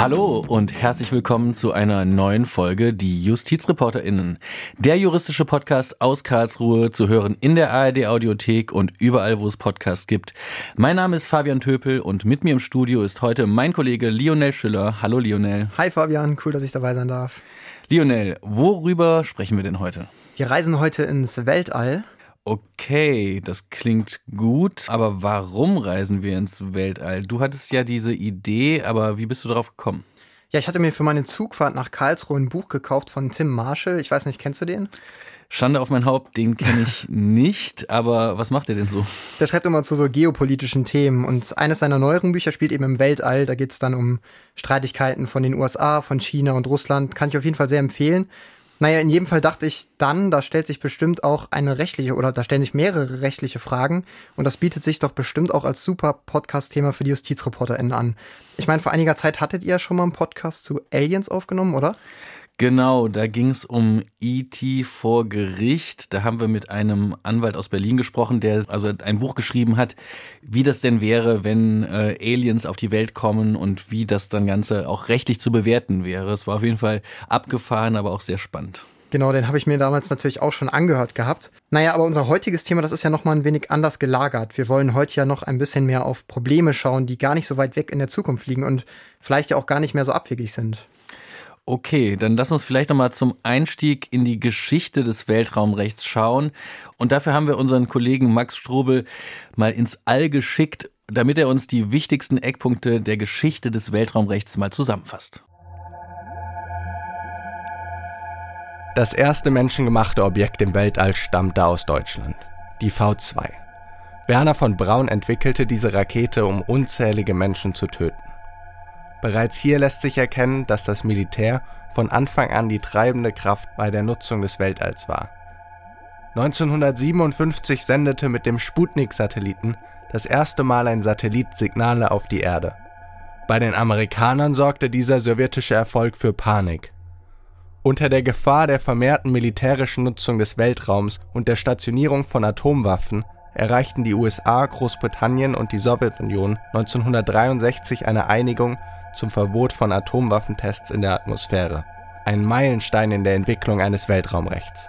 Hallo und herzlich willkommen zu einer neuen Folge Die JustizreporterInnen. Der juristische Podcast aus Karlsruhe zu hören in der ARD Audiothek und überall, wo es Podcasts gibt. Mein Name ist Fabian Töpel und mit mir im Studio ist heute mein Kollege Lionel Schüller. Hallo Lionel. Hi Fabian, cool, dass ich dabei sein darf. Lionel, worüber sprechen wir denn heute? Wir reisen heute ins Weltall Okay, das klingt gut, aber warum reisen wir ins Weltall? Du hattest ja diese Idee, aber wie bist du darauf gekommen? Ja, ich hatte mir für meine Zugfahrt nach Karlsruhe ein Buch gekauft von Tim Marshall. Ich weiß nicht, kennst du den? Schande auf mein Haupt, den kenne ich nicht, aber was macht er denn so? Der schreibt immer zu so geopolitischen Themen und eines seiner neueren Bücher spielt eben im Weltall. Da geht es dann um Streitigkeiten von den USA, von China und Russland. Kann ich auf jeden Fall sehr empfehlen. Naja, in jedem Fall dachte ich dann, da stellt sich bestimmt auch eine rechtliche oder da stellen sich mehrere rechtliche Fragen und das bietet sich doch bestimmt auch als super Podcast-Thema für die JustizreporterInnen an. Ich meine, vor einiger Zeit hattet ihr ja schon mal einen Podcast zu Aliens aufgenommen, oder? Genau, da ging es um E.T. vor Gericht. Da haben wir mit einem Anwalt aus Berlin gesprochen, der also ein Buch geschrieben hat, wie das denn wäre, wenn äh, Aliens auf die Welt kommen und wie das dann Ganze auch rechtlich zu bewerten wäre. Es war auf jeden Fall abgefahren, aber auch sehr spannend. Genau, den habe ich mir damals natürlich auch schon angehört gehabt. Naja, aber unser heutiges Thema, das ist ja nochmal ein wenig anders gelagert. Wir wollen heute ja noch ein bisschen mehr auf Probleme schauen, die gar nicht so weit weg in der Zukunft liegen und vielleicht ja auch gar nicht mehr so abwegig sind. Okay, dann lass uns vielleicht nochmal zum Einstieg in die Geschichte des Weltraumrechts schauen. Und dafür haben wir unseren Kollegen Max Strobel mal ins All geschickt, damit er uns die wichtigsten Eckpunkte der Geschichte des Weltraumrechts mal zusammenfasst. Das erste menschengemachte Objekt im Weltall stammte aus Deutschland, die V2. Werner von Braun entwickelte diese Rakete, um unzählige Menschen zu töten. Bereits hier lässt sich erkennen, dass das Militär von Anfang an die treibende Kraft bei der Nutzung des Weltalls war. 1957 sendete mit dem Sputnik-Satelliten das erste Mal ein Satellit Signale auf die Erde. Bei den Amerikanern sorgte dieser sowjetische Erfolg für Panik. Unter der Gefahr der vermehrten militärischen Nutzung des Weltraums und der Stationierung von Atomwaffen erreichten die USA, Großbritannien und die Sowjetunion 1963 eine Einigung zum Verbot von Atomwaffentests in der Atmosphäre, ein Meilenstein in der Entwicklung eines Weltraumrechts.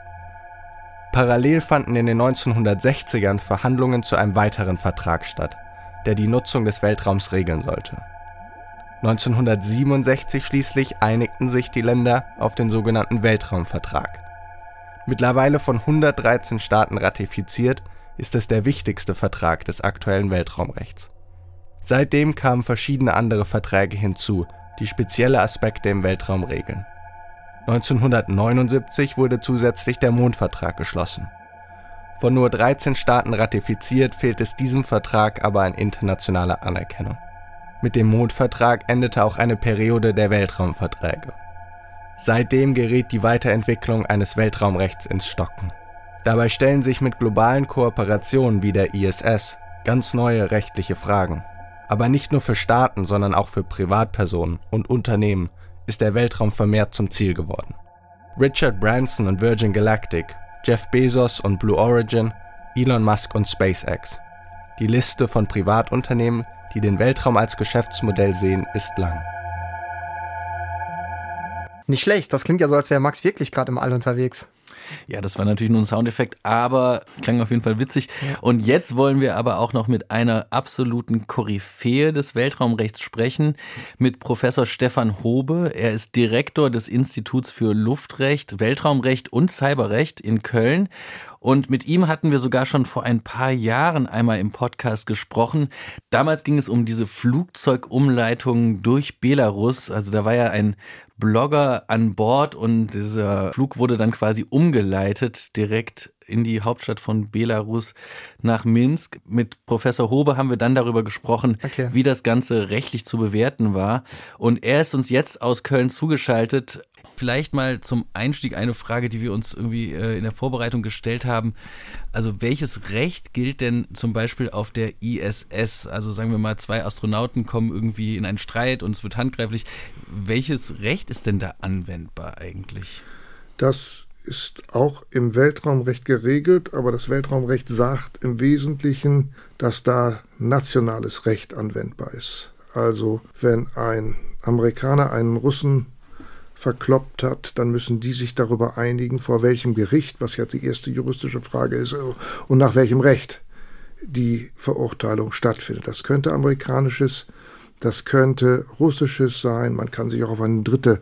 Parallel fanden in den 1960ern Verhandlungen zu einem weiteren Vertrag statt, der die Nutzung des Weltraums regeln sollte. 1967 schließlich einigten sich die Länder auf den sogenannten Weltraumvertrag. Mittlerweile von 113 Staaten ratifiziert, ist es der wichtigste Vertrag des aktuellen Weltraumrechts. Seitdem kamen verschiedene andere Verträge hinzu, die spezielle Aspekte im Weltraum regeln. 1979 wurde zusätzlich der Mondvertrag geschlossen. Von nur 13 Staaten ratifiziert, fehlt es diesem Vertrag aber an internationaler Anerkennung. Mit dem Mondvertrag endete auch eine Periode der Weltraumverträge. Seitdem gerät die Weiterentwicklung eines Weltraumrechts ins Stocken. Dabei stellen sich mit globalen Kooperationen wie der ISS ganz neue rechtliche Fragen. Aber nicht nur für Staaten, sondern auch für Privatpersonen und Unternehmen ist der Weltraum vermehrt zum Ziel geworden. Richard Branson und Virgin Galactic, Jeff Bezos und Blue Origin, Elon Musk und SpaceX. Die Liste von Privatunternehmen, die den Weltraum als Geschäftsmodell sehen, ist lang. Nicht schlecht, das klingt ja so, als wäre Max wirklich gerade im All unterwegs. Ja, das war natürlich nur ein Soundeffekt, aber klang auf jeden Fall witzig. Und jetzt wollen wir aber auch noch mit einer absoluten Koryphäe des Weltraumrechts sprechen, mit Professor Stefan Hobe. Er ist Direktor des Instituts für Luftrecht, Weltraumrecht und Cyberrecht in Köln. Und mit ihm hatten wir sogar schon vor ein paar Jahren einmal im Podcast gesprochen. Damals ging es um diese Flugzeugumleitung durch Belarus. Also da war ja ein Blogger an Bord und dieser Flug wurde dann quasi umgeleitet direkt in die Hauptstadt von Belarus nach Minsk. Mit Professor Hobe haben wir dann darüber gesprochen, okay. wie das Ganze rechtlich zu bewerten war. Und er ist uns jetzt aus Köln zugeschaltet. Vielleicht mal zum Einstieg eine Frage, die wir uns irgendwie äh, in der Vorbereitung gestellt haben. Also welches Recht gilt denn zum Beispiel auf der ISS? Also sagen wir mal, zwei Astronauten kommen irgendwie in einen Streit und es wird handgreiflich. Welches Recht ist denn da anwendbar eigentlich? Das ist auch im Weltraumrecht geregelt, aber das Weltraumrecht sagt im Wesentlichen, dass da nationales Recht anwendbar ist. Also wenn ein Amerikaner einen Russen verkloppt hat, dann müssen die sich darüber einigen, vor welchem Gericht, was ja die erste juristische Frage ist, und nach welchem Recht die Verurteilung stattfindet. Das könnte amerikanisches, das könnte russisches sein, man kann sich auch auf eine dritte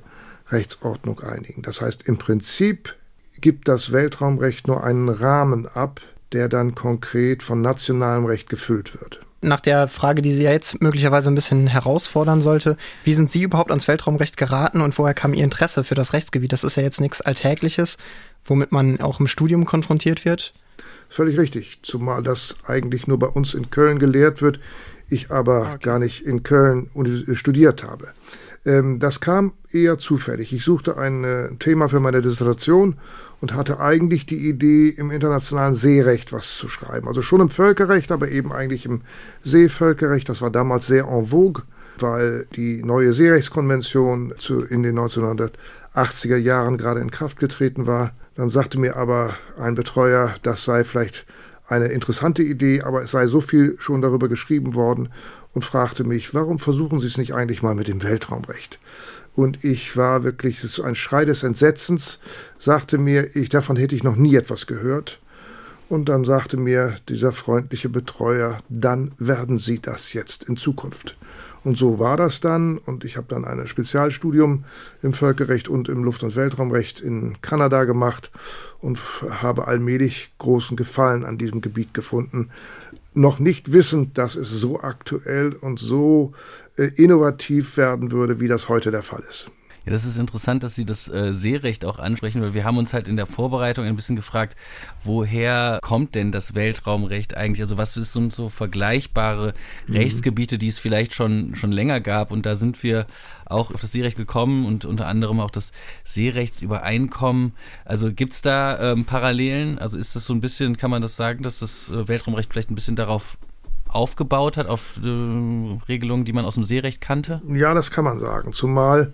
Rechtsordnung einigen. Das heißt, im Prinzip gibt das Weltraumrecht nur einen Rahmen ab, der dann konkret von nationalem Recht gefüllt wird nach der Frage, die Sie ja jetzt möglicherweise ein bisschen herausfordern sollte, wie sind Sie überhaupt ans Weltraumrecht geraten und woher kam Ihr Interesse für das Rechtsgebiet? Das ist ja jetzt nichts Alltägliches, womit man auch im Studium konfrontiert wird. Völlig richtig, zumal das eigentlich nur bei uns in Köln gelehrt wird, ich aber okay. gar nicht in Köln studiert habe. Ähm, das kam eher zufällig. Ich suchte ein äh, Thema für meine Dissertation und hatte eigentlich die Idee, im internationalen Seerecht was zu schreiben. Also schon im Völkerrecht, aber eben eigentlich im Seevölkerrecht. Das war damals sehr en vogue, weil die neue Seerechtskonvention zu, in den 1980er Jahren gerade in Kraft getreten war. Dann sagte mir aber ein Betreuer, das sei vielleicht eine interessante Idee, aber es sei so viel schon darüber geschrieben worden und fragte mich, warum versuchen Sie es nicht eigentlich mal mit dem Weltraumrecht? Und ich war wirklich, das ist ein Schrei des Entsetzens, sagte mir, ich, davon hätte ich noch nie etwas gehört. Und dann sagte mir dieser freundliche Betreuer, dann werden Sie das jetzt in Zukunft. Und so war das dann. Und ich habe dann ein Spezialstudium im Völkerrecht und im Luft- und Weltraumrecht in Kanada gemacht und habe allmählich großen Gefallen an diesem Gebiet gefunden. Noch nicht wissend, dass es so aktuell und so äh, innovativ werden würde, wie das heute der Fall ist. Ja, das ist interessant, dass Sie das äh, Seerecht auch ansprechen, weil wir haben uns halt in der Vorbereitung ein bisschen gefragt, woher kommt denn das Weltraumrecht eigentlich? Also was sind so vergleichbare mhm. Rechtsgebiete, die es vielleicht schon, schon länger gab? Und da sind wir auch auf das Seerecht gekommen und unter anderem auch das Seerechtsübereinkommen. Also gibt es da ähm, Parallelen? Also ist das so ein bisschen, kann man das sagen, dass das äh, Weltraumrecht vielleicht ein bisschen darauf aufgebaut hat, auf äh, Regelungen, die man aus dem Seerecht kannte? Ja, das kann man sagen. Zumal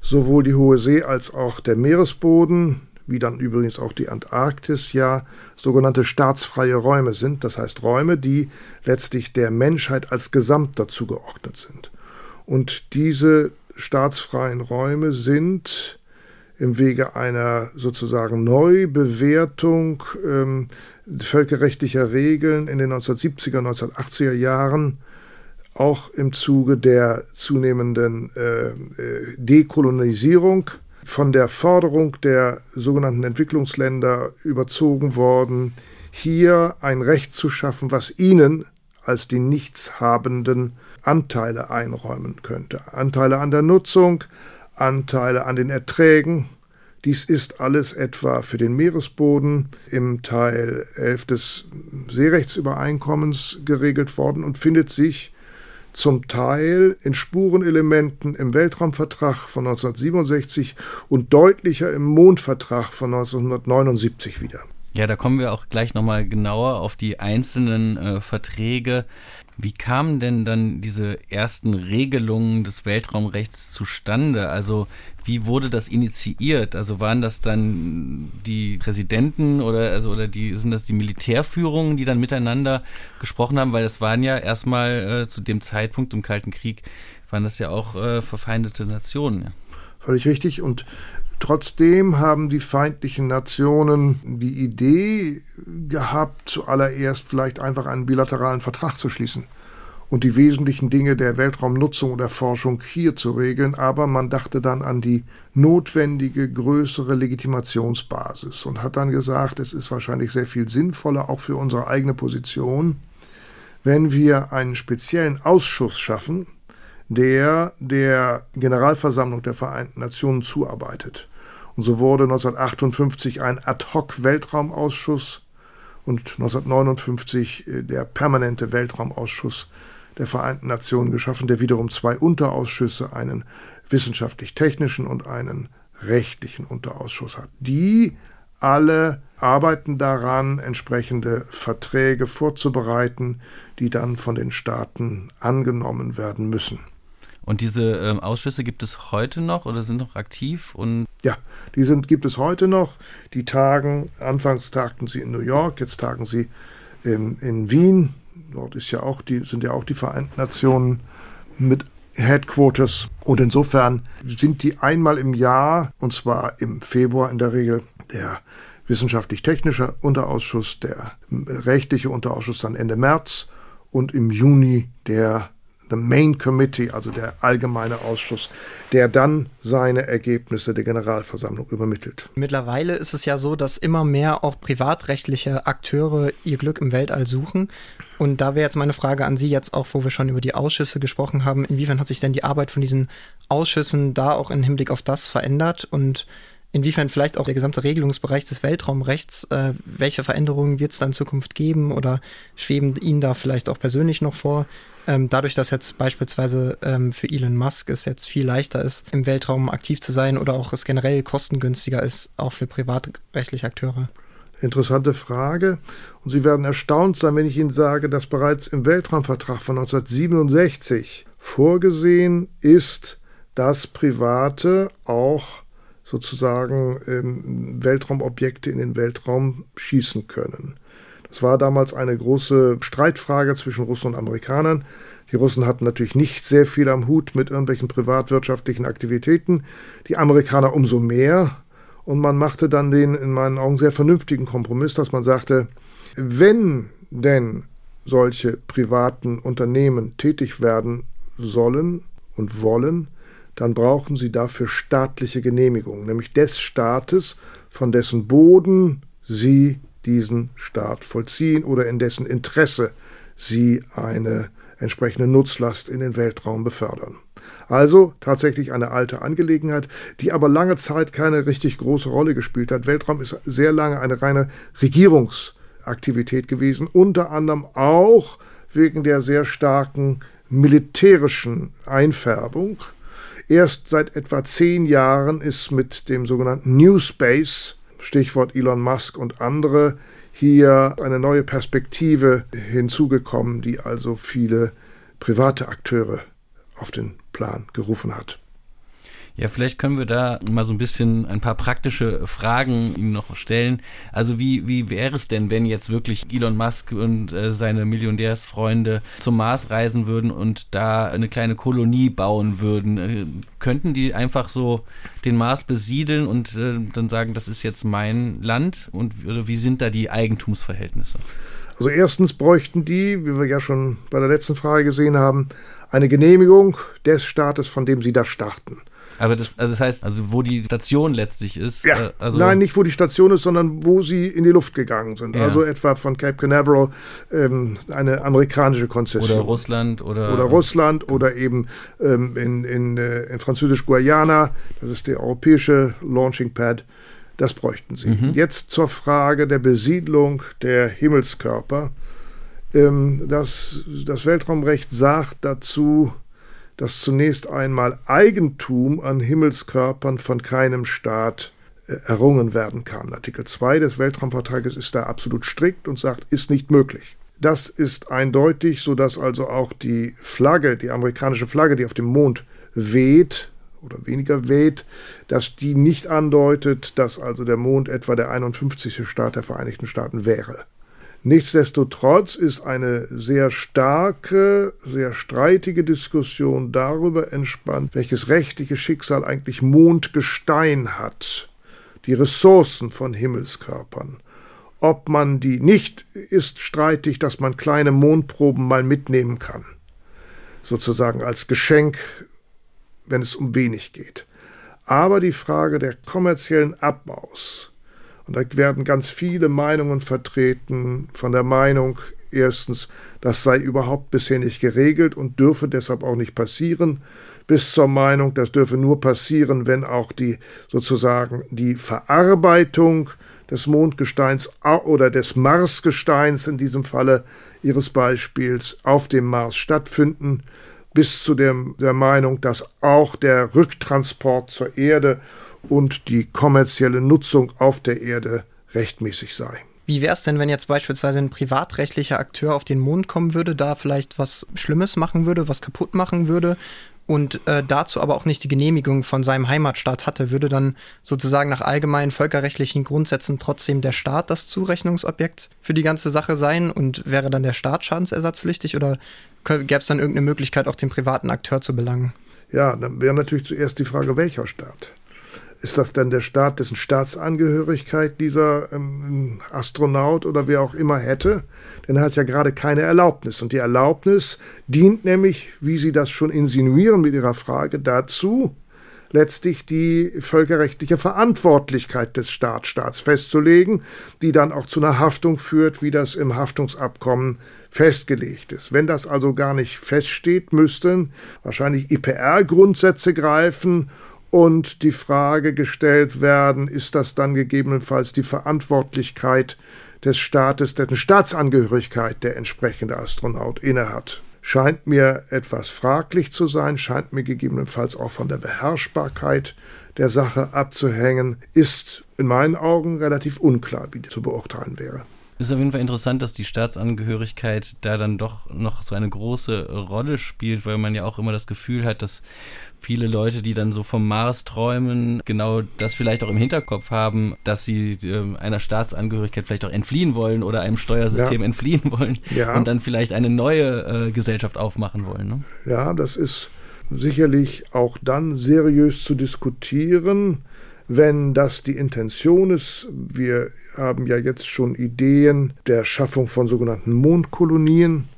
sowohl die Hohe See als auch der Meeresboden, wie dann übrigens auch die Antarktis, ja sogenannte staatsfreie Räume sind. Das heißt Räume, die letztlich der Menschheit als Gesamt dazu geordnet sind. Und diese staatsfreien Räume sind im Wege einer sozusagen Neubewertung ähm, völkerrechtlicher Regeln in den 1970er, 1980er Jahren auch im Zuge der zunehmenden äh, äh, Dekolonisierung von der Forderung der sogenannten Entwicklungsländer überzogen worden, hier ein Recht zu schaffen, was ihnen als die Nichtshabenden Anteile einräumen könnte. Anteile an der Nutzung, Anteile an den Erträgen, dies ist alles etwa für den Meeresboden im Teil 11 des Seerechtsübereinkommens geregelt worden und findet sich zum Teil in Spurenelementen im Weltraumvertrag von 1967 und deutlicher im Mondvertrag von 1979 wieder. Ja, da kommen wir auch gleich nochmal genauer auf die einzelnen äh, Verträge. Wie kamen denn dann diese ersten Regelungen des Weltraumrechts zustande? Also wie wurde das initiiert? Also waren das dann die Präsidenten oder also oder die sind das die Militärführungen, die dann miteinander gesprochen haben? Weil das waren ja erstmal äh, zu dem Zeitpunkt im Kalten Krieg waren das ja auch äh, verfeindete Nationen. Ja. Völlig richtig. Und Trotzdem haben die feindlichen Nationen die Idee gehabt, zuallererst vielleicht einfach einen bilateralen Vertrag zu schließen und die wesentlichen Dinge der Weltraumnutzung und Erforschung hier zu regeln, aber man dachte dann an die notwendige größere Legitimationsbasis und hat dann gesagt, es ist wahrscheinlich sehr viel sinnvoller, auch für unsere eigene Position, wenn wir einen speziellen Ausschuss schaffen, der der Generalversammlung der Vereinten Nationen zuarbeitet. Und so wurde 1958 ein Ad-hoc-Weltraumausschuss und 1959 äh, der permanente Weltraumausschuss der Vereinten Nationen geschaffen, der wiederum zwei Unterausschüsse, einen wissenschaftlich-technischen und einen rechtlichen Unterausschuss hat. Die alle arbeiten daran, entsprechende Verträge vorzubereiten, die dann von den Staaten angenommen werden müssen. Und diese ähm, Ausschüsse gibt es heute noch oder sind noch aktiv? Und ja, die sind, gibt es heute noch. Die tagen, anfangs tagten sie in New York, jetzt tagen sie in, in Wien. Dort ist ja auch die, sind ja auch die Vereinten Nationen mit Headquarters. Und insofern sind die einmal im Jahr, und zwar im Februar in der Regel, der wissenschaftlich-technische Unterausschuss, der rechtliche Unterausschuss dann Ende März und im Juni der the Main Committee, also der allgemeine Ausschuss, der dann seine Ergebnisse der Generalversammlung übermittelt. Mittlerweile ist es ja so, dass immer mehr auch privatrechtliche Akteure ihr Glück im Weltall suchen. Und da wäre jetzt meine Frage an Sie jetzt auch, wo wir schon über die Ausschüsse gesprochen haben, inwiefern hat sich denn die Arbeit von diesen Ausschüssen da auch im Hinblick auf das verändert und inwiefern vielleicht auch der gesamte Regelungsbereich des Weltraumrechts, äh, welche Veränderungen wird es da in Zukunft geben oder schweben Ihnen da vielleicht auch persönlich noch vor? Ähm, dadurch, dass jetzt beispielsweise ähm, für Elon Musk es jetzt viel leichter ist, im Weltraum aktiv zu sein oder auch es generell kostengünstiger ist, auch für privatrechtliche Akteure. Interessante Frage. Und Sie werden erstaunt sein, wenn ich Ihnen sage, dass bereits im Weltraumvertrag von 1967 vorgesehen ist, dass Private auch sozusagen ähm, Weltraumobjekte in den Weltraum schießen können. Das war damals eine große Streitfrage zwischen Russen und Amerikanern. Die Russen hatten natürlich nicht sehr viel am Hut mit irgendwelchen privatwirtschaftlichen Aktivitäten, die Amerikaner umso mehr. Und man machte dann den in meinen Augen sehr vernünftigen Kompromiss, dass man sagte, wenn denn solche privaten Unternehmen tätig werden sollen und wollen, dann brauchen sie dafür staatliche Genehmigung, nämlich des Staates, von dessen Boden sie diesen Staat vollziehen oder in dessen Interesse sie eine entsprechende Nutzlast in den Weltraum befördern. Also tatsächlich eine alte Angelegenheit, die aber lange Zeit keine richtig große Rolle gespielt hat. Weltraum ist sehr lange eine reine Regierungsaktivität gewesen, unter anderem auch wegen der sehr starken militärischen Einfärbung. Erst seit etwa zehn Jahren ist mit dem sogenannten New Space Stichwort Elon Musk und andere, hier eine neue Perspektive hinzugekommen, die also viele private Akteure auf den Plan gerufen hat. Ja, vielleicht können wir da mal so ein bisschen ein paar praktische Fragen Ihnen noch stellen. Also wie, wie wäre es denn, wenn jetzt wirklich Elon Musk und äh, seine Milliondärsfreunde zum Mars reisen würden und da eine kleine Kolonie bauen würden? Äh, könnten die einfach so den Mars besiedeln und äh, dann sagen, das ist jetzt mein Land? Und wie sind da die Eigentumsverhältnisse? Also erstens bräuchten die, wie wir ja schon bei der letzten Frage gesehen haben, eine Genehmigung des Staates, von dem sie da starten. Aber das, also das heißt, also wo die Station letztlich ist. Ja. Äh, also Nein, nicht wo die Station ist, sondern wo sie in die Luft gegangen sind. Ja. Also etwa von Cape Canaveral ähm, eine amerikanische Konzession. Oder Russland oder. Oder Russland oder eben ähm, in, in, äh, in Französisch-Guayana, das ist der europäische Launching Pad. Das bräuchten sie. Mhm. Jetzt zur Frage der Besiedlung der Himmelskörper. Ähm, das, das Weltraumrecht sagt dazu, dass zunächst einmal Eigentum an Himmelskörpern von keinem Staat äh, errungen werden kann. Artikel 2 des Weltraumvertrages ist da absolut strikt und sagt, ist nicht möglich. Das ist eindeutig, sodass also auch die Flagge, die amerikanische Flagge, die auf dem Mond weht oder weniger weht, dass die nicht andeutet, dass also der Mond etwa der 51. Staat der Vereinigten Staaten wäre. Nichtsdestotrotz ist eine sehr starke, sehr streitige Diskussion darüber entspannt, welches rechtliche Schicksal eigentlich Mondgestein hat, die Ressourcen von Himmelskörpern. Ob man die nicht ist streitig, dass man kleine Mondproben mal mitnehmen kann, sozusagen als Geschenk, wenn es um wenig geht. Aber die Frage der kommerziellen Abbaus, und da werden ganz viele Meinungen vertreten von der Meinung, erstens, das sei überhaupt bisher nicht geregelt und dürfe deshalb auch nicht passieren, bis zur Meinung, das dürfe nur passieren, wenn auch die sozusagen die Verarbeitung des Mondgesteins oder des Marsgesteins in diesem Falle Ihres Beispiels auf dem Mars stattfinden, bis zu dem, der Meinung, dass auch der Rücktransport zur Erde und die kommerzielle Nutzung auf der Erde rechtmäßig sei. Wie wäre es denn, wenn jetzt beispielsweise ein privatrechtlicher Akteur auf den Mond kommen würde, da vielleicht was Schlimmes machen würde, was kaputt machen würde und äh, dazu aber auch nicht die Genehmigung von seinem Heimatstaat hatte, würde dann sozusagen nach allgemeinen völkerrechtlichen Grundsätzen trotzdem der Staat das Zurechnungsobjekt für die ganze Sache sein und wäre dann der Staat schadensersatzpflichtig oder gäbe es dann irgendeine Möglichkeit, auch den privaten Akteur zu belangen? Ja, dann wäre natürlich zuerst die Frage, welcher Staat? Ist das denn der Staat, dessen Staatsangehörigkeit dieser ähm, Astronaut oder wer auch immer hätte? Denn er hat ja gerade keine Erlaubnis. Und die Erlaubnis dient nämlich, wie Sie das schon insinuieren mit Ihrer Frage, dazu, letztlich die völkerrechtliche Verantwortlichkeit des Staatsstaats festzulegen, die dann auch zu einer Haftung führt, wie das im Haftungsabkommen festgelegt ist. Wenn das also gar nicht feststeht, müssten wahrscheinlich IPR-Grundsätze greifen und die Frage gestellt werden, ist das dann gegebenenfalls die Verantwortlichkeit des Staates, dessen Staatsangehörigkeit der entsprechende Astronaut innehat. Scheint mir etwas fraglich zu sein, scheint mir gegebenenfalls auch von der Beherrschbarkeit der Sache abzuhängen, ist in meinen Augen relativ unklar, wie zu beurteilen wäre. Ist auf jeden Fall interessant, dass die Staatsangehörigkeit da dann doch noch so eine große Rolle spielt, weil man ja auch immer das Gefühl hat, dass viele Leute, die dann so vom Mars träumen, genau das vielleicht auch im Hinterkopf haben, dass sie äh, einer Staatsangehörigkeit vielleicht auch entfliehen wollen oder einem Steuersystem ja. entfliehen wollen ja. und dann vielleicht eine neue äh, Gesellschaft aufmachen wollen. Ne? Ja, das ist sicherlich auch dann seriös zu diskutieren wenn das die Intention ist, wir haben ja jetzt schon Ideen der Schaffung von sogenannten Mondkolonien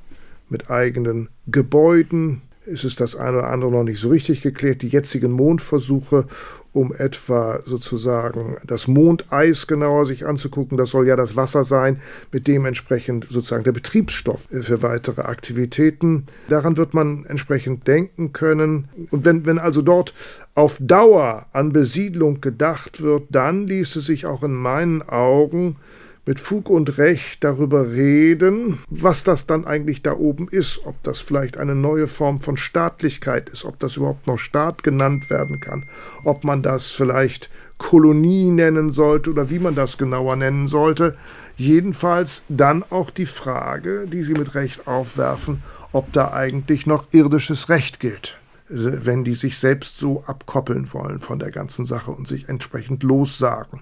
mit eigenen Gebäuden, ist es das eine oder andere noch nicht so richtig geklärt. Die jetzigen Mondversuche um etwa sozusagen das Mondeis genauer sich anzugucken. Das soll ja das Wasser sein, mit dem entsprechend sozusagen der Betriebsstoff für weitere Aktivitäten. Daran wird man entsprechend denken können. Und wenn, wenn also dort auf Dauer an Besiedlung gedacht wird, dann ließe sich auch in meinen Augen mit Fug und Recht darüber reden, was das dann eigentlich da oben ist, ob das vielleicht eine neue Form von Staatlichkeit ist, ob das überhaupt noch Staat genannt werden kann, ob man das vielleicht Kolonie nennen sollte oder wie man das genauer nennen sollte. Jedenfalls dann auch die Frage, die Sie mit Recht aufwerfen, ob da eigentlich noch irdisches Recht gilt wenn die sich selbst so abkoppeln wollen von der ganzen Sache und sich entsprechend lossagen.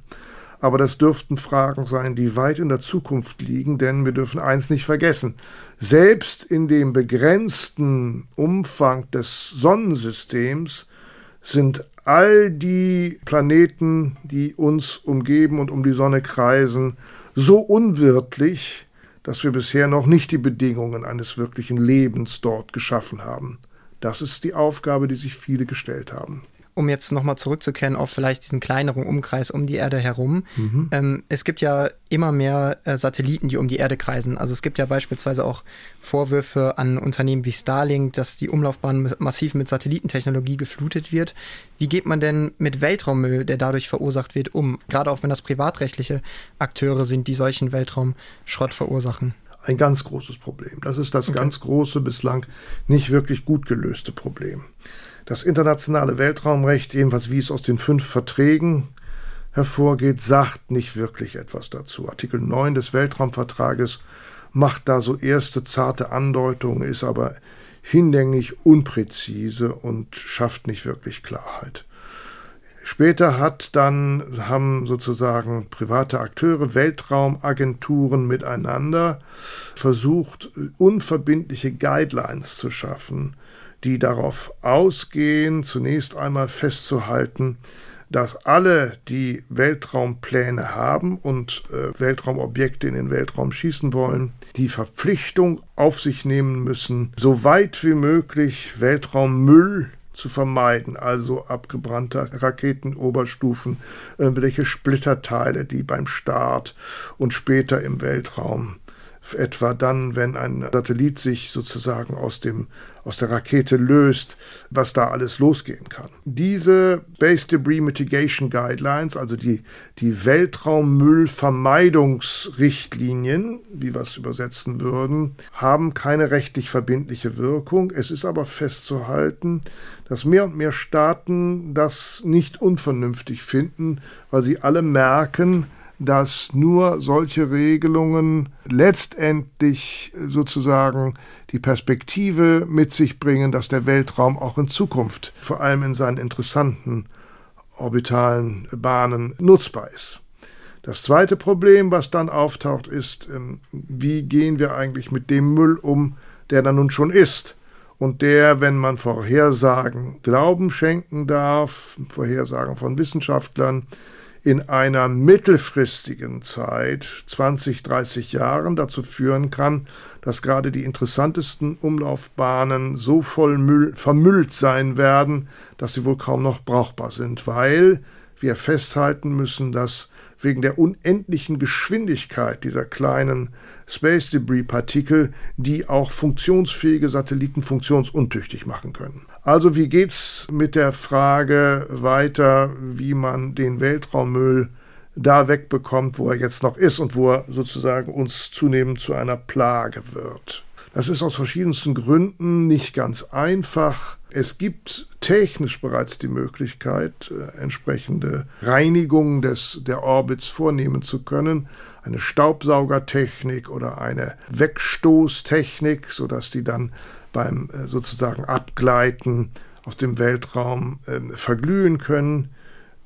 Aber das dürften Fragen sein, die weit in der Zukunft liegen, denn wir dürfen eins nicht vergessen. Selbst in dem begrenzten Umfang des Sonnensystems sind all die Planeten, die uns umgeben und um die Sonne kreisen, so unwirtlich, dass wir bisher noch nicht die Bedingungen eines wirklichen Lebens dort geschaffen haben. Das ist die Aufgabe, die sich viele gestellt haben um jetzt nochmal zurückzukehren auf vielleicht diesen kleineren Umkreis um die Erde herum. Mhm. Ähm, es gibt ja immer mehr äh, Satelliten, die um die Erde kreisen. Also es gibt ja beispielsweise auch Vorwürfe an Unternehmen wie Starlink, dass die Umlaufbahn massiv mit Satellitentechnologie geflutet wird. Wie geht man denn mit Weltraummüll, der dadurch verursacht wird, um? Gerade auch wenn das privatrechtliche Akteure sind, die solchen Weltraumschrott verursachen ein ganz großes Problem. Das ist das okay. ganz große, bislang nicht wirklich gut gelöste Problem. Das internationale Weltraumrecht, jedenfalls wie es aus den fünf Verträgen hervorgeht, sagt nicht wirklich etwas dazu. Artikel 9 des Weltraumvertrages macht da so erste zarte Andeutungen, ist aber hinlänglich unpräzise und schafft nicht wirklich Klarheit. Später hat dann, haben sozusagen private Akteure, Weltraumagenturen miteinander versucht, unverbindliche Guidelines zu schaffen, die darauf ausgehen, zunächst einmal festzuhalten, dass alle, die Weltraumpläne haben und äh, Weltraumobjekte in den Weltraum schießen wollen, die Verpflichtung auf sich nehmen müssen, so weit wie möglich Weltraummüll zu vermeiden, also abgebrannte Raketenoberstufen, irgendwelche Splitterteile, die beim Start und später im Weltraum etwa dann, wenn ein Satellit sich sozusagen aus dem aus der Rakete löst, was da alles losgehen kann. Diese Base Debris Mitigation Guidelines, also die, die Weltraummüllvermeidungsrichtlinien, wie wir es übersetzen würden, haben keine rechtlich verbindliche Wirkung. Es ist aber festzuhalten, dass mehr und mehr Staaten das nicht unvernünftig finden, weil sie alle merken, dass nur solche Regelungen letztendlich sozusagen die Perspektive mit sich bringen, dass der Weltraum auch in Zukunft, vor allem in seinen interessanten orbitalen Bahnen, nutzbar ist. Das zweite Problem, was dann auftaucht, ist, ähm, wie gehen wir eigentlich mit dem Müll um, der da nun schon ist und der, wenn man Vorhersagen Glauben schenken darf, Vorhersagen von Wissenschaftlern, in einer mittelfristigen Zeit, 20, 30 Jahren, dazu führen kann, dass gerade die interessantesten Umlaufbahnen so voll Müll, vermüllt sein werden, dass sie wohl kaum noch brauchbar sind, weil wir festhalten müssen, dass wegen der unendlichen Geschwindigkeit dieser kleinen Space Debris Partikel, die auch funktionsfähige Satelliten funktionsuntüchtig machen können. Also wie geht's mit der Frage weiter, wie man den Weltraummüll da wegbekommt, wo er jetzt noch ist und wo er sozusagen uns zunehmend zu einer Plage wird? Das ist aus verschiedensten Gründen nicht ganz einfach. Es gibt technisch bereits die Möglichkeit, äh, entsprechende Reinigungen des, der Orbits vornehmen zu können. Eine Staubsaugertechnik oder eine Wegstoßtechnik, sodass die dann beim äh, sozusagen Abgleiten aus dem Weltraum äh, verglühen können.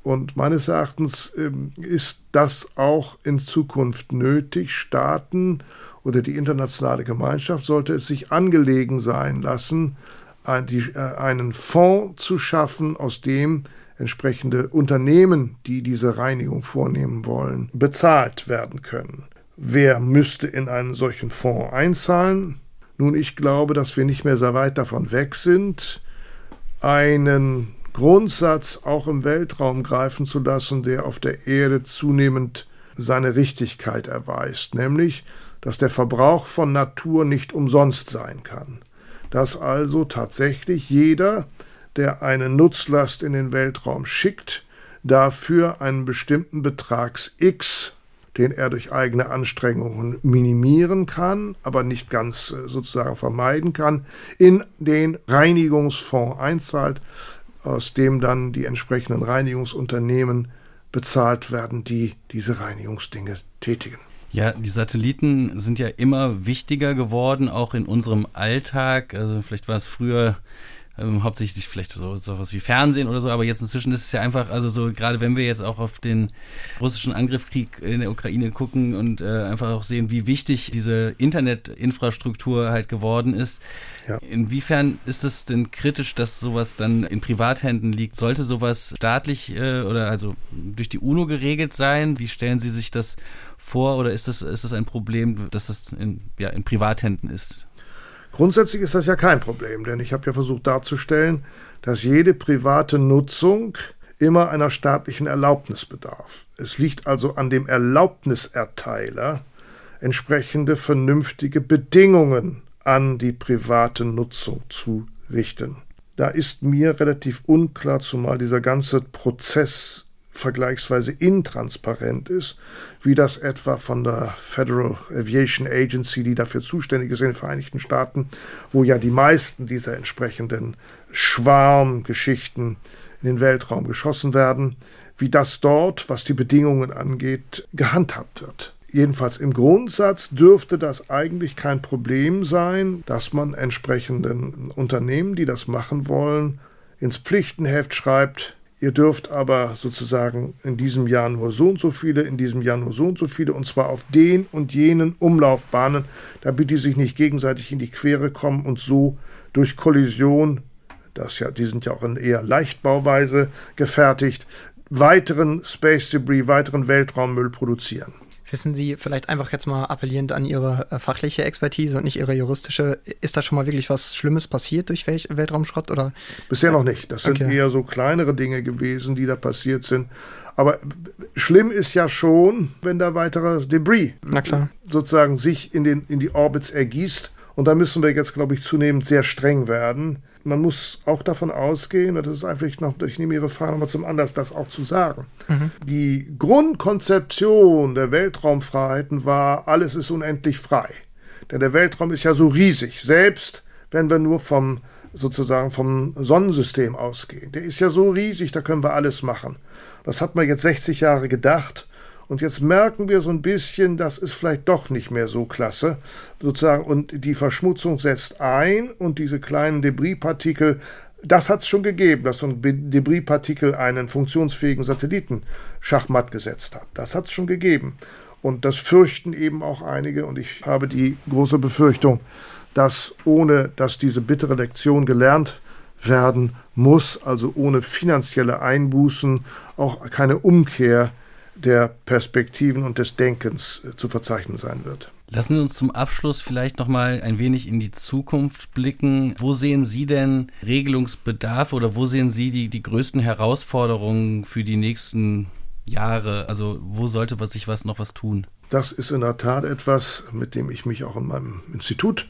Und meines Erachtens äh, ist das auch in Zukunft nötig. Staaten oder die internationale Gemeinschaft sollte es sich angelegen sein lassen, einen Fonds zu schaffen, aus dem entsprechende Unternehmen, die diese Reinigung vornehmen wollen, bezahlt werden können. Wer müsste in einen solchen Fonds einzahlen? Nun, ich glaube, dass wir nicht mehr sehr weit davon weg sind, einen Grundsatz auch im Weltraum greifen zu lassen, der auf der Erde zunehmend seine Richtigkeit erweist, nämlich, dass der Verbrauch von Natur nicht umsonst sein kann, dass also tatsächlich jeder, der eine Nutzlast in den Weltraum schickt, dafür einen bestimmten Betrags X den er durch eigene Anstrengungen minimieren kann, aber nicht ganz äh, sozusagen vermeiden kann, in den Reinigungsfonds einzahlt, aus dem dann die entsprechenden Reinigungsunternehmen bezahlt werden, die diese Reinigungsdinge tätigen. Ja, die Satelliten sind ja immer wichtiger geworden, auch in unserem Alltag. Also vielleicht war es früher ähm, hauptsächlich vielleicht so sowas wie Fernsehen oder so, aber jetzt inzwischen ist es ja einfach, also so gerade wenn wir jetzt auch auf den russischen Angriffskrieg in der Ukraine gucken und äh, einfach auch sehen, wie wichtig diese Internetinfrastruktur halt geworden ist. Ja. Inwiefern ist es denn kritisch, dass sowas dann in Privathänden liegt? Sollte sowas staatlich äh, oder also durch die UNO geregelt sein? Wie stellen Sie sich das vor oder ist das, ist das ein Problem, dass das in, ja, in Privathänden ist? Grundsätzlich ist das ja kein Problem, denn ich habe ja versucht darzustellen, dass jede private Nutzung immer einer staatlichen Erlaubnis bedarf. Es liegt also an dem Erlaubniserteiler, entsprechende vernünftige Bedingungen an die private Nutzung zu richten. Da ist mir relativ unklar, zumal dieser ganze Prozess vergleichsweise intransparent ist, wie das etwa von der Federal Aviation Agency, die dafür zuständig ist in den Vereinigten Staaten, wo ja die meisten dieser entsprechenden Schwarmgeschichten in den Weltraum geschossen werden, wie das dort, was die Bedingungen angeht, gehandhabt wird. Jedenfalls im Grundsatz dürfte das eigentlich kein Problem sein, dass man entsprechenden Unternehmen, die das machen wollen, ins Pflichtenheft schreibt, Ihr dürft aber sozusagen in diesem Jahr nur so und so viele, in diesem Jahr nur so und so viele, und zwar auf den und jenen Umlaufbahnen, damit die sich nicht gegenseitig in die Quere kommen und so durch Kollision, das ja, die sind ja auch in eher Leichtbauweise gefertigt, weiteren Space Debris, weiteren Weltraummüll produzieren. Wissen Sie vielleicht einfach jetzt mal appellierend an Ihre äh, fachliche Expertise und nicht Ihre juristische, ist da schon mal wirklich was Schlimmes passiert durch Weltraumschrott? Oder? Bisher noch nicht. Das sind okay. eher so kleinere Dinge gewesen, die da passiert sind. Aber schlimm ist ja schon, wenn da weiterer Debris sozusagen sich in, den, in die Orbits ergießt. Und da müssen wir jetzt, glaube ich, zunehmend sehr streng werden. Man muss auch davon ausgehen, und das ist einfach noch, ich nehme Ihre Frage nochmal zum Anlass, das auch zu sagen. Mhm. Die Grundkonzeption der Weltraumfreiheiten war, alles ist unendlich frei. Denn der Weltraum ist ja so riesig, selbst wenn wir nur vom sozusagen vom Sonnensystem ausgehen. Der ist ja so riesig, da können wir alles machen. Das hat man jetzt 60 Jahre gedacht. Und jetzt merken wir so ein bisschen, das ist vielleicht doch nicht mehr so klasse, sozusagen. Und die Verschmutzung setzt ein und diese kleinen Debrispartikel, das hat es schon gegeben, dass so ein Debrispartikel einen funktionsfähigen Satelliten schachmatt gesetzt hat. Das hat es schon gegeben. Und das fürchten eben auch einige. Und ich habe die große Befürchtung, dass ohne dass diese bittere Lektion gelernt werden muss, also ohne finanzielle Einbußen, auch keine Umkehr der Perspektiven und des Denkens äh, zu verzeichnen sein wird. Lassen Sie uns zum Abschluss vielleicht noch mal ein wenig in die Zukunft blicken. Wo sehen Sie denn Regelungsbedarf oder wo sehen Sie die, die größten Herausforderungen für die nächsten Jahre? Also wo sollte sich was noch was tun? Das ist in der Tat etwas, mit dem ich mich auch in meinem Institut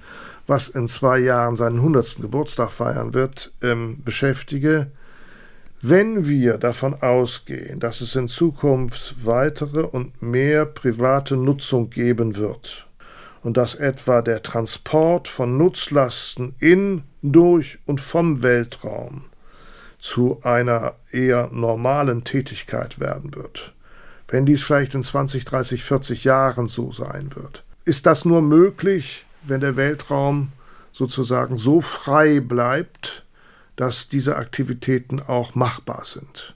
was in zwei Jahren seinen 100. Geburtstag feiern wird, ähm, beschäftige. Wenn wir davon ausgehen, dass es in Zukunft weitere und mehr private Nutzung geben wird und dass etwa der Transport von Nutzlasten in, durch und vom Weltraum zu einer eher normalen Tätigkeit werden wird, wenn dies vielleicht in 20, 30, 40 Jahren so sein wird, ist das nur möglich, wenn der Weltraum sozusagen so frei bleibt, dass diese Aktivitäten auch machbar sind.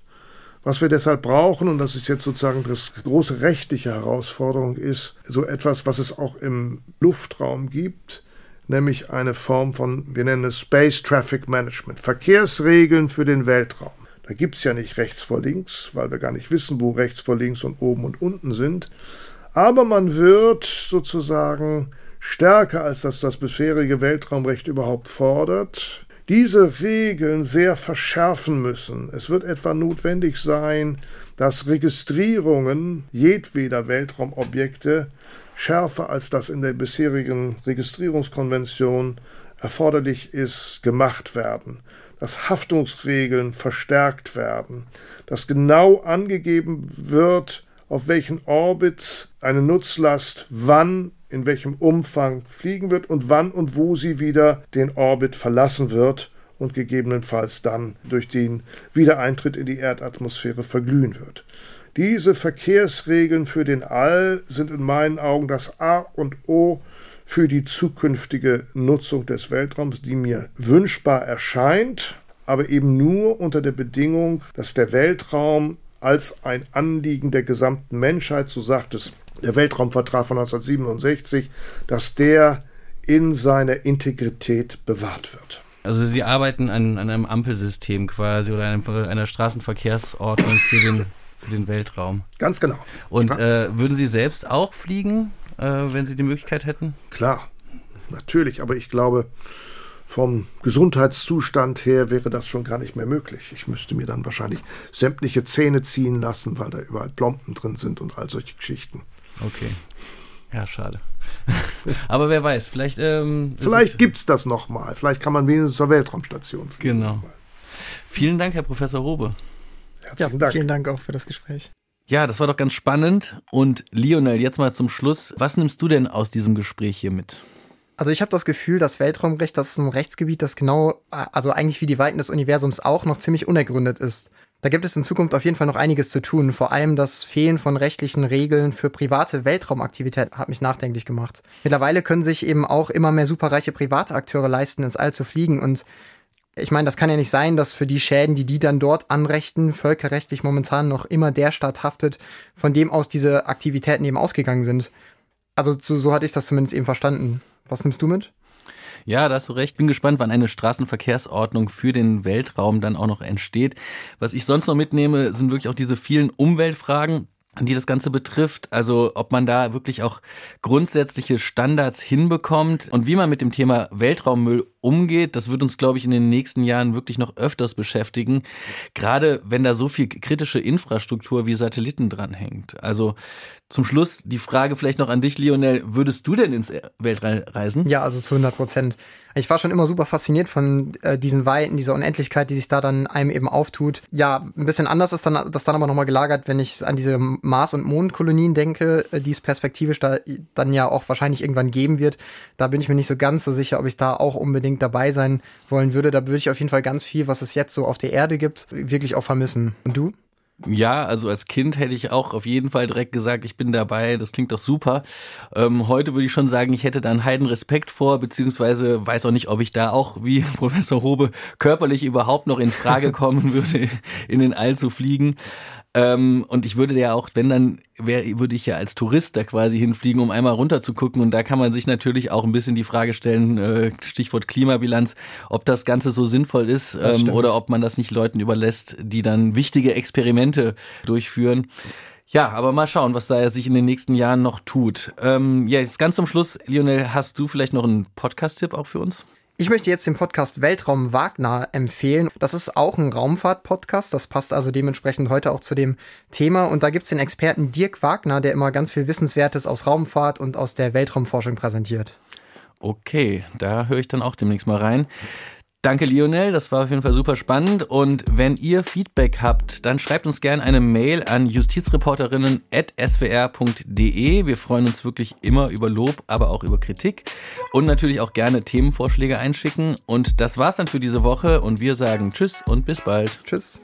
Was wir deshalb brauchen, und das ist jetzt sozusagen das große rechtliche Herausforderung, ist so etwas, was es auch im Luftraum gibt, nämlich eine Form von, wir nennen es Space Traffic Management, Verkehrsregeln für den Weltraum. Da gibt es ja nicht rechts vor links, weil wir gar nicht wissen, wo rechts vor links und oben und unten sind. Aber man wird sozusagen stärker als das das bisherige Weltraumrecht überhaupt fordert, diese Regeln sehr verschärfen müssen. Es wird etwa notwendig sein, dass Registrierungen jedweder Weltraumobjekte schärfer als das in der bisherigen Registrierungskonvention erforderlich ist, gemacht werden, dass Haftungsregeln verstärkt werden, dass genau angegeben wird, auf welchen Orbits eine Nutzlast wann in welchem Umfang fliegen wird und wann und wo sie wieder den Orbit verlassen wird und gegebenenfalls dann durch den Wiedereintritt in die Erdatmosphäre verglühen wird. Diese Verkehrsregeln für den All sind in meinen Augen das A und O für die zukünftige Nutzung des Weltraums, die mir wünschbar erscheint, aber eben nur unter der Bedingung, dass der Weltraum als ein Anliegen der gesamten Menschheit, so sagt es der Weltraumvertrag von 1967, dass der in seiner Integrität bewahrt wird. Also Sie arbeiten an, an einem Ampelsystem quasi oder einem, einer Straßenverkehrsordnung für den, für den Weltraum. Ganz genau. Und äh, würden Sie selbst auch fliegen, äh, wenn Sie die Möglichkeit hätten? Klar, natürlich, aber ich glaube, vom Gesundheitszustand her wäre das schon gar nicht mehr möglich. Ich müsste mir dann wahrscheinlich sämtliche Zähne ziehen lassen, weil da überall Plomben drin sind und all solche Geschichten. Okay. Ja, schade. Aber wer weiß, vielleicht. Ähm, vielleicht gibt es das nochmal. Vielleicht kann man wenigstens zur Weltraumstation fliegen. Genau. Vielen Dank, Herr Professor Robe. Herzlichen ja, Dank. Vielen Dank auch für das Gespräch. Ja, das war doch ganz spannend. Und Lionel, jetzt mal zum Schluss. Was nimmst du denn aus diesem Gespräch hier mit? Also ich habe das Gefühl, das Weltraumrecht, das ist ein Rechtsgebiet, das genau, also eigentlich wie die Weiten des Universums auch noch ziemlich unergründet ist. Da gibt es in Zukunft auf jeden Fall noch einiges zu tun. Vor allem das Fehlen von rechtlichen Regeln für private Weltraumaktivitäten hat mich nachdenklich gemacht. Mittlerweile können sich eben auch immer mehr superreiche private Akteure leisten, ins All zu fliegen. Und ich meine, das kann ja nicht sein, dass für die Schäden, die die dann dort anrechten, völkerrechtlich momentan noch immer der Staat haftet, von dem aus diese Aktivitäten eben ausgegangen sind. Also so, so hatte ich das zumindest eben verstanden. Was nimmst du mit? Ja, da hast du recht. Bin gespannt, wann eine Straßenverkehrsordnung für den Weltraum dann auch noch entsteht. Was ich sonst noch mitnehme, sind wirklich auch diese vielen Umweltfragen die das Ganze betrifft. Also ob man da wirklich auch grundsätzliche Standards hinbekommt und wie man mit dem Thema Weltraummüll umgeht, das wird uns, glaube ich, in den nächsten Jahren wirklich noch öfters beschäftigen. Gerade wenn da so viel kritische Infrastruktur wie Satelliten dranhängt. Also zum Schluss die Frage vielleicht noch an dich, Lionel. Würdest du denn ins Weltall reisen? Ja, also zu 100 Prozent. Ich war schon immer super fasziniert von äh, diesen Weiten, dieser Unendlichkeit, die sich da dann einem eben auftut. Ja, ein bisschen anders ist dann das dann aber nochmal gelagert, wenn ich an diese Mars- und Mondkolonien denke, äh, die es perspektivisch da dann ja auch wahrscheinlich irgendwann geben wird. Da bin ich mir nicht so ganz so sicher, ob ich da auch unbedingt dabei sein wollen würde. Da würde ich auf jeden Fall ganz viel, was es jetzt so auf der Erde gibt, wirklich auch vermissen. Und du? Ja, also als Kind hätte ich auch auf jeden Fall direkt gesagt, ich bin dabei, das klingt doch super. Ähm, heute würde ich schon sagen, ich hätte da einen heiden Respekt vor, beziehungsweise weiß auch nicht, ob ich da auch wie Professor Hobe körperlich überhaupt noch in Frage kommen würde, in den All zu fliegen. Ähm, und ich würde ja auch, wenn dann, wär, würde ich ja als Tourist da quasi hinfliegen, um einmal runter zu gucken. Und da kann man sich natürlich auch ein bisschen die Frage stellen, äh, Stichwort Klimabilanz, ob das Ganze so sinnvoll ist ähm, oder ob man das nicht Leuten überlässt, die dann wichtige Experimente durchführen. Ja, aber mal schauen, was da sich in den nächsten Jahren noch tut. Ähm, ja, jetzt ganz zum Schluss, Lionel, hast du vielleicht noch einen Podcast-Tipp auch für uns? Ich möchte jetzt den Podcast Weltraum Wagner empfehlen. Das ist auch ein Raumfahrt-Podcast. Das passt also dementsprechend heute auch zu dem Thema. Und da gibt's den Experten Dirk Wagner, der immer ganz viel Wissenswertes aus Raumfahrt und aus der Weltraumforschung präsentiert. Okay, da höre ich dann auch demnächst mal rein. Danke, Lionel. Das war auf jeden Fall super spannend. Und wenn ihr Feedback habt, dann schreibt uns gerne eine Mail an justizreporterinnen.swr.de. Wir freuen uns wirklich immer über Lob, aber auch über Kritik. Und natürlich auch gerne Themenvorschläge einschicken. Und das war's dann für diese Woche. Und wir sagen Tschüss und bis bald. Tschüss.